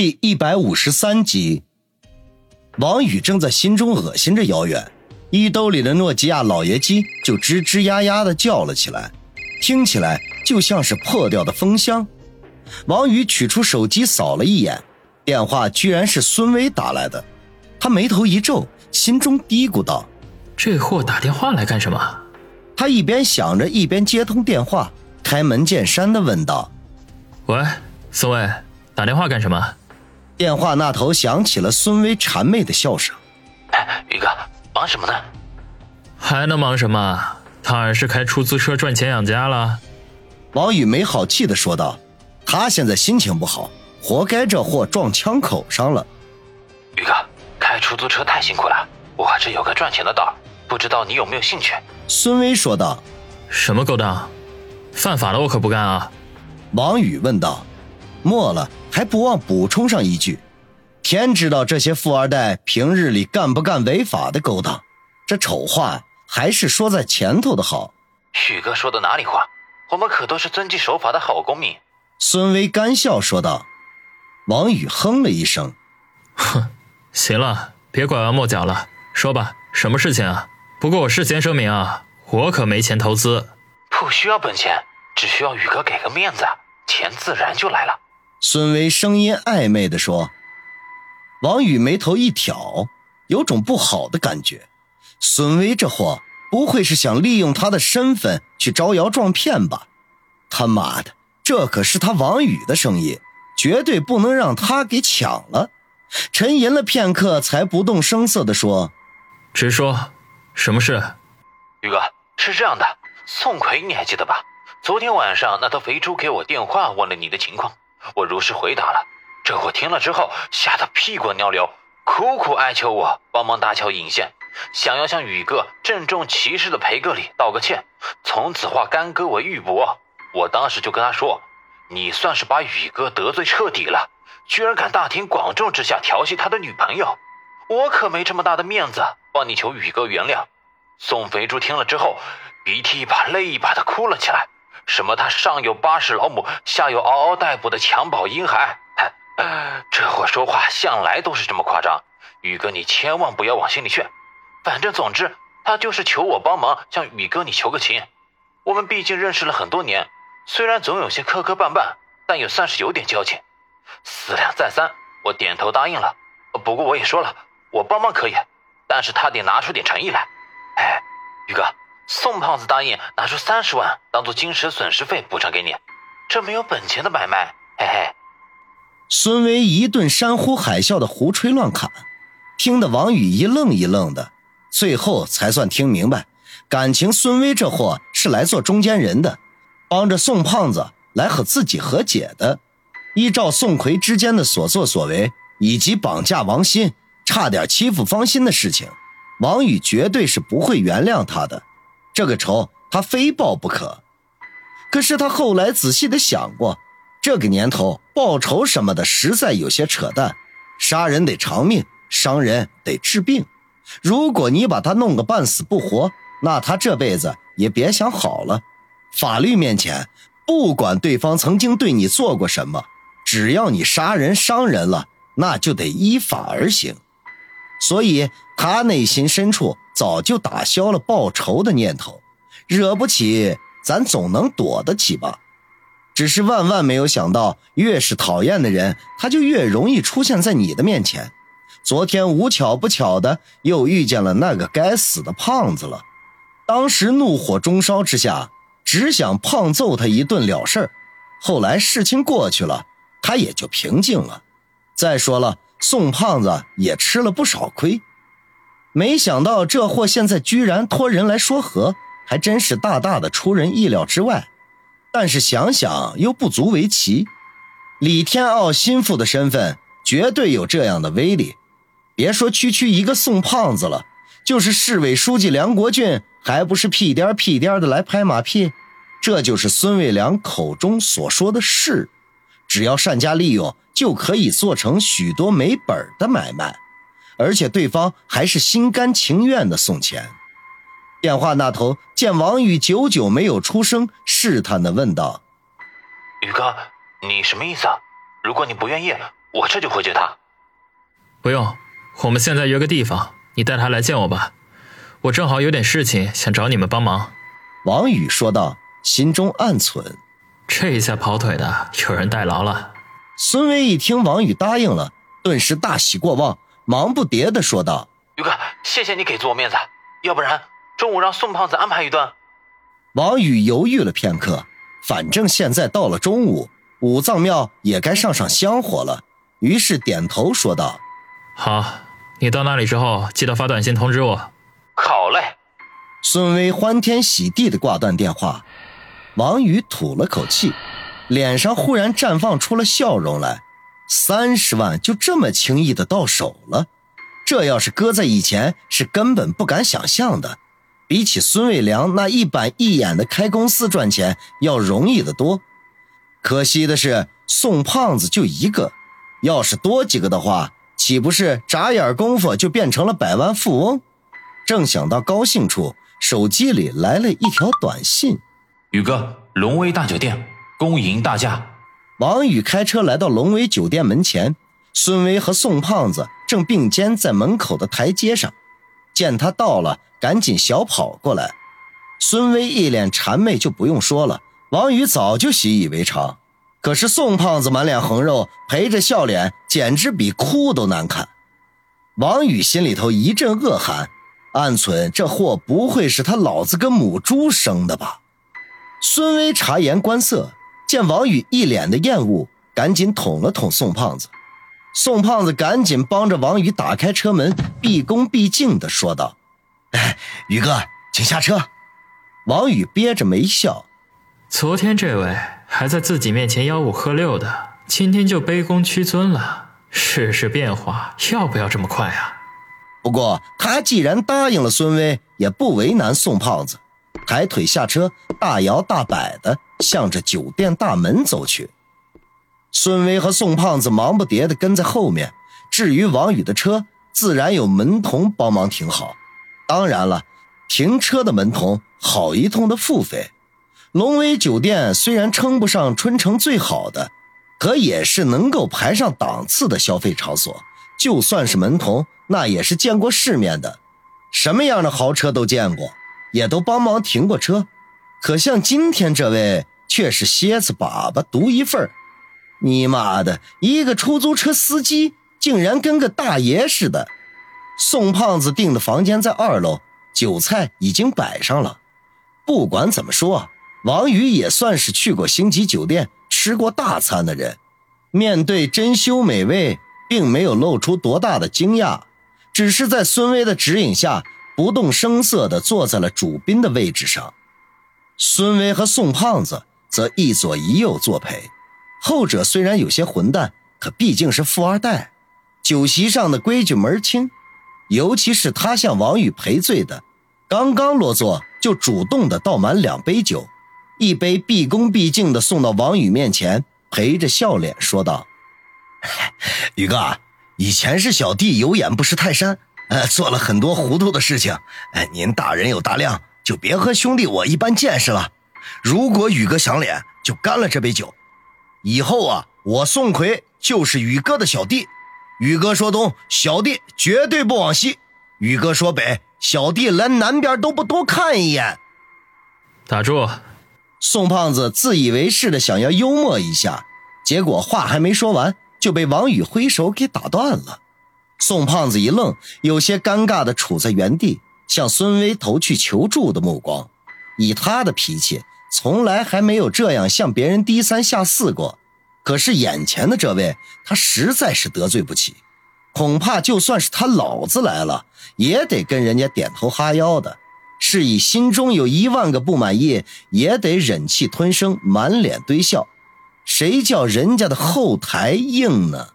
第一百五十三集，王宇正在心中恶心着姚远，衣兜里的诺基亚老爷机就吱吱呀呀的叫了起来，听起来就像是破掉的风箱。王宇取出手机扫了一眼，电话居然是孙威打来的，他眉头一皱，心中嘀咕道：“这货打电话来干什么？”他一边想着，一边接通电话，开门见山的问道：“喂，孙威，打电话干什么？”电话那头响起了孙威谄媚的笑声：“哎，宇哥，忙什么呢？还能忙什么？当然是开出租车赚钱养家了。”王宇没好气的说道：“他现在心情不好，活该这货撞枪口上了。”宇哥，开出租车太辛苦了，我这有个赚钱的道，不知道你有没有兴趣？”孙威说道：“什么勾当？犯法的我可不干啊！”王宇问道。末了，还不忘补充上一句：“天知道这些富二代平日里干不干违法的勾当，这丑话还是说在前头的好。”许哥说的哪里话？我们可都是遵纪守法的好公民。”孙威干笑说道。王宇哼了一声：“哼，行了，别拐弯抹角了，说吧，什么事情啊？不过我事先声明啊，我可没钱投资，不需要本钱，只需要宇哥给个面子，钱自然就来了。”孙威声音暧昧地说：“王宇眉头一挑，有种不好的感觉。孙威这货不会是想利用他的身份去招摇撞骗吧？他妈的，这可是他王宇的生意，绝对不能让他给抢了。”沉吟了片刻，才不动声色地说：“直说，什么事？宇哥，是这样的，宋奎你还记得吧？昨天晚上那头肥猪给我电话，问了你的情况。”我如实回答了，这货听了之后吓得屁滚尿流，苦苦哀求我帮忙搭桥引线，想要向宇哥郑重其事的赔个礼，道个歉，从此化干戈为玉帛。我当时就跟他说：“你算是把宇哥得罪彻底了，居然敢大庭广众之下调戏他的女朋友，我可没这么大的面子帮你求宇哥原谅。”宋肥猪听了之后，鼻涕一把泪一把的哭了起来。什么？他上有八十老母，下有嗷嗷待哺的襁褓婴孩，这货说话向来都是这么夸张。宇哥，你千万不要往心里去。反正总之，他就是求我帮忙，向宇哥你求个情。我们毕竟认识了很多年，虽然总有些磕磕绊绊，但也算是有点交情。思量再三，我点头答应了。不过我也说了，我帮忙可以，但是他得拿出点诚意来。哎，宇哥。宋胖子答应拿出三十万当做精神损失费补偿给你，这没有本钱的买卖，嘿嘿。孙威一顿山呼海啸的胡吹乱侃，听得王宇一愣一愣的，最后才算听明白，感情孙威这货是来做中间人的，帮着宋胖子来和自己和解的。依照宋奎之间的所作所为，以及绑架王鑫、差点欺负方心的事情，王宇绝对是不会原谅他的。这个仇他非报不可，可是他后来仔细的想过，这个年头报仇什么的实在有些扯淡。杀人得偿命，伤人得治病。如果你把他弄个半死不活，那他这辈子也别想好了。法律面前，不管对方曾经对你做过什么，只要你杀人伤人了，那就得依法而行。所以他内心深处。早就打消了报仇的念头，惹不起，咱总能躲得起吧？只是万万没有想到，越是讨厌的人，他就越容易出现在你的面前。昨天无巧不巧的又遇见了那个该死的胖子了。当时怒火中烧之下，只想胖揍他一顿了事儿。后来事情过去了，他也就平静了。再说了，宋胖子也吃了不少亏。没想到这货现在居然托人来说和，还真是大大的出人意料之外。但是想想又不足为奇，李天傲心腹的身份绝对有这样的威力。别说区区一个宋胖子了，就是市委书记梁国俊，还不是屁颠屁颠的来拍马屁？这就是孙卫良口中所说的事，只要善加利用，就可以做成许多没本的买卖。而且对方还是心甘情愿的送钱。电话那头见王宇久久没有出声，试探的问道：“宇哥，你什么意思啊？如果你不愿意，我这就回绝他。不用，我们现在约个地方，你带他来见我吧。我正好有点事情想找你们帮忙。”王宇说道，心中暗忖：这一下跑腿的有人代劳了。孙威一听王宇答应了，顿时大喜过望，忙不迭地说道：“宇哥，谢谢你给足我面子，要不然中午让宋胖子安排一顿。”王宇犹豫了片刻，反正现在到了中午，五脏庙也该上上香火了，于是点头说道：“好，你到那里之后记得发短信通知我。”好嘞。孙威欢天喜地的挂断电话，王宇吐了口气。脸上忽然绽放出了笑容来，三十万就这么轻易的到手了，这要是搁在以前是根本不敢想象的。比起孙卫良那一板一眼的开公司赚钱要容易得多。可惜的是，宋胖子就一个，要是多几个的话，岂不是眨眼功夫就变成了百万富翁？正想到高兴处，手机里来了一条短信：“宇哥，龙威大酒店。”恭迎大驾！王宇开车来到龙威酒店门前，孙威和宋胖子正并肩在门口的台阶上。见他到了，赶紧小跑过来。孙威一脸谄媚，就不用说了。王宇早就习以为常。可是宋胖子满脸横肉，陪着笑脸，简直比哭都难看。王宇心里头一阵恶寒，暗存：这货不会是他老子跟母猪生的吧？孙威察言观色。见王宇一脸的厌恶，赶紧捅了捅宋胖子。宋胖子赶紧帮着王宇打开车门，毕恭毕敬的说道：“哎，宇哥，请下车。”王宇憋着没笑。昨天这位还在自己面前吆五喝六的，今天就卑躬屈尊了。世事变化，要不要这么快啊？不过他既然答应了孙威，也不为难宋胖子。抬腿下车，大摇大摆的向着酒店大门走去。孙威和宋胖子忙不迭的跟在后面。至于王宇的车，自然有门童帮忙停好。当然了，停车的门童好一通的付费。龙威酒店虽然称不上春城最好的，可也是能够排上档次的消费场所。就算是门童，那也是见过世面的，什么样的豪车都见过。也都帮忙停过车，可像今天这位却是蝎子粑粑独一份你妈的，一个出租车司机竟然跟个大爷似的。宋胖子订的房间在二楼，酒菜已经摆上了。不管怎么说，王宇也算是去过星级酒店吃过大餐的人，面对珍馐美味，并没有露出多大的惊讶，只是在孙威的指引下。不动声色地坐在了主宾的位置上，孙威和宋胖子则一左一右作陪。后者虽然有些混蛋，可毕竟是富二代，酒席上的规矩门清。尤其是他向王宇赔罪的，刚刚落座就主动的倒满两杯酒，一杯毕恭毕敬地送到王宇面前，陪着笑脸说道：“宇哥，以前是小弟有眼不识泰山。”呃，做了很多糊涂的事情，哎，您大人有大量，就别和兄弟我一般见识了。如果宇哥想脸，就干了这杯酒。以后啊，我宋奎就是宇哥的小弟，宇哥说东，小弟绝对不往西；宇哥说北，小弟连南边都不多看一眼。打住！宋胖子自以为是的想要幽默一下，结果话还没说完，就被王宇挥手给打断了。宋胖子一愣，有些尴尬的杵在原地，向孙威投去求助的目光。以他的脾气，从来还没有这样向别人低三下四过。可是眼前的这位，他实在是得罪不起，恐怕就算是他老子来了，也得跟人家点头哈腰的。是以心中有一万个不满意，也得忍气吞声，满脸堆笑。谁叫人家的后台硬呢？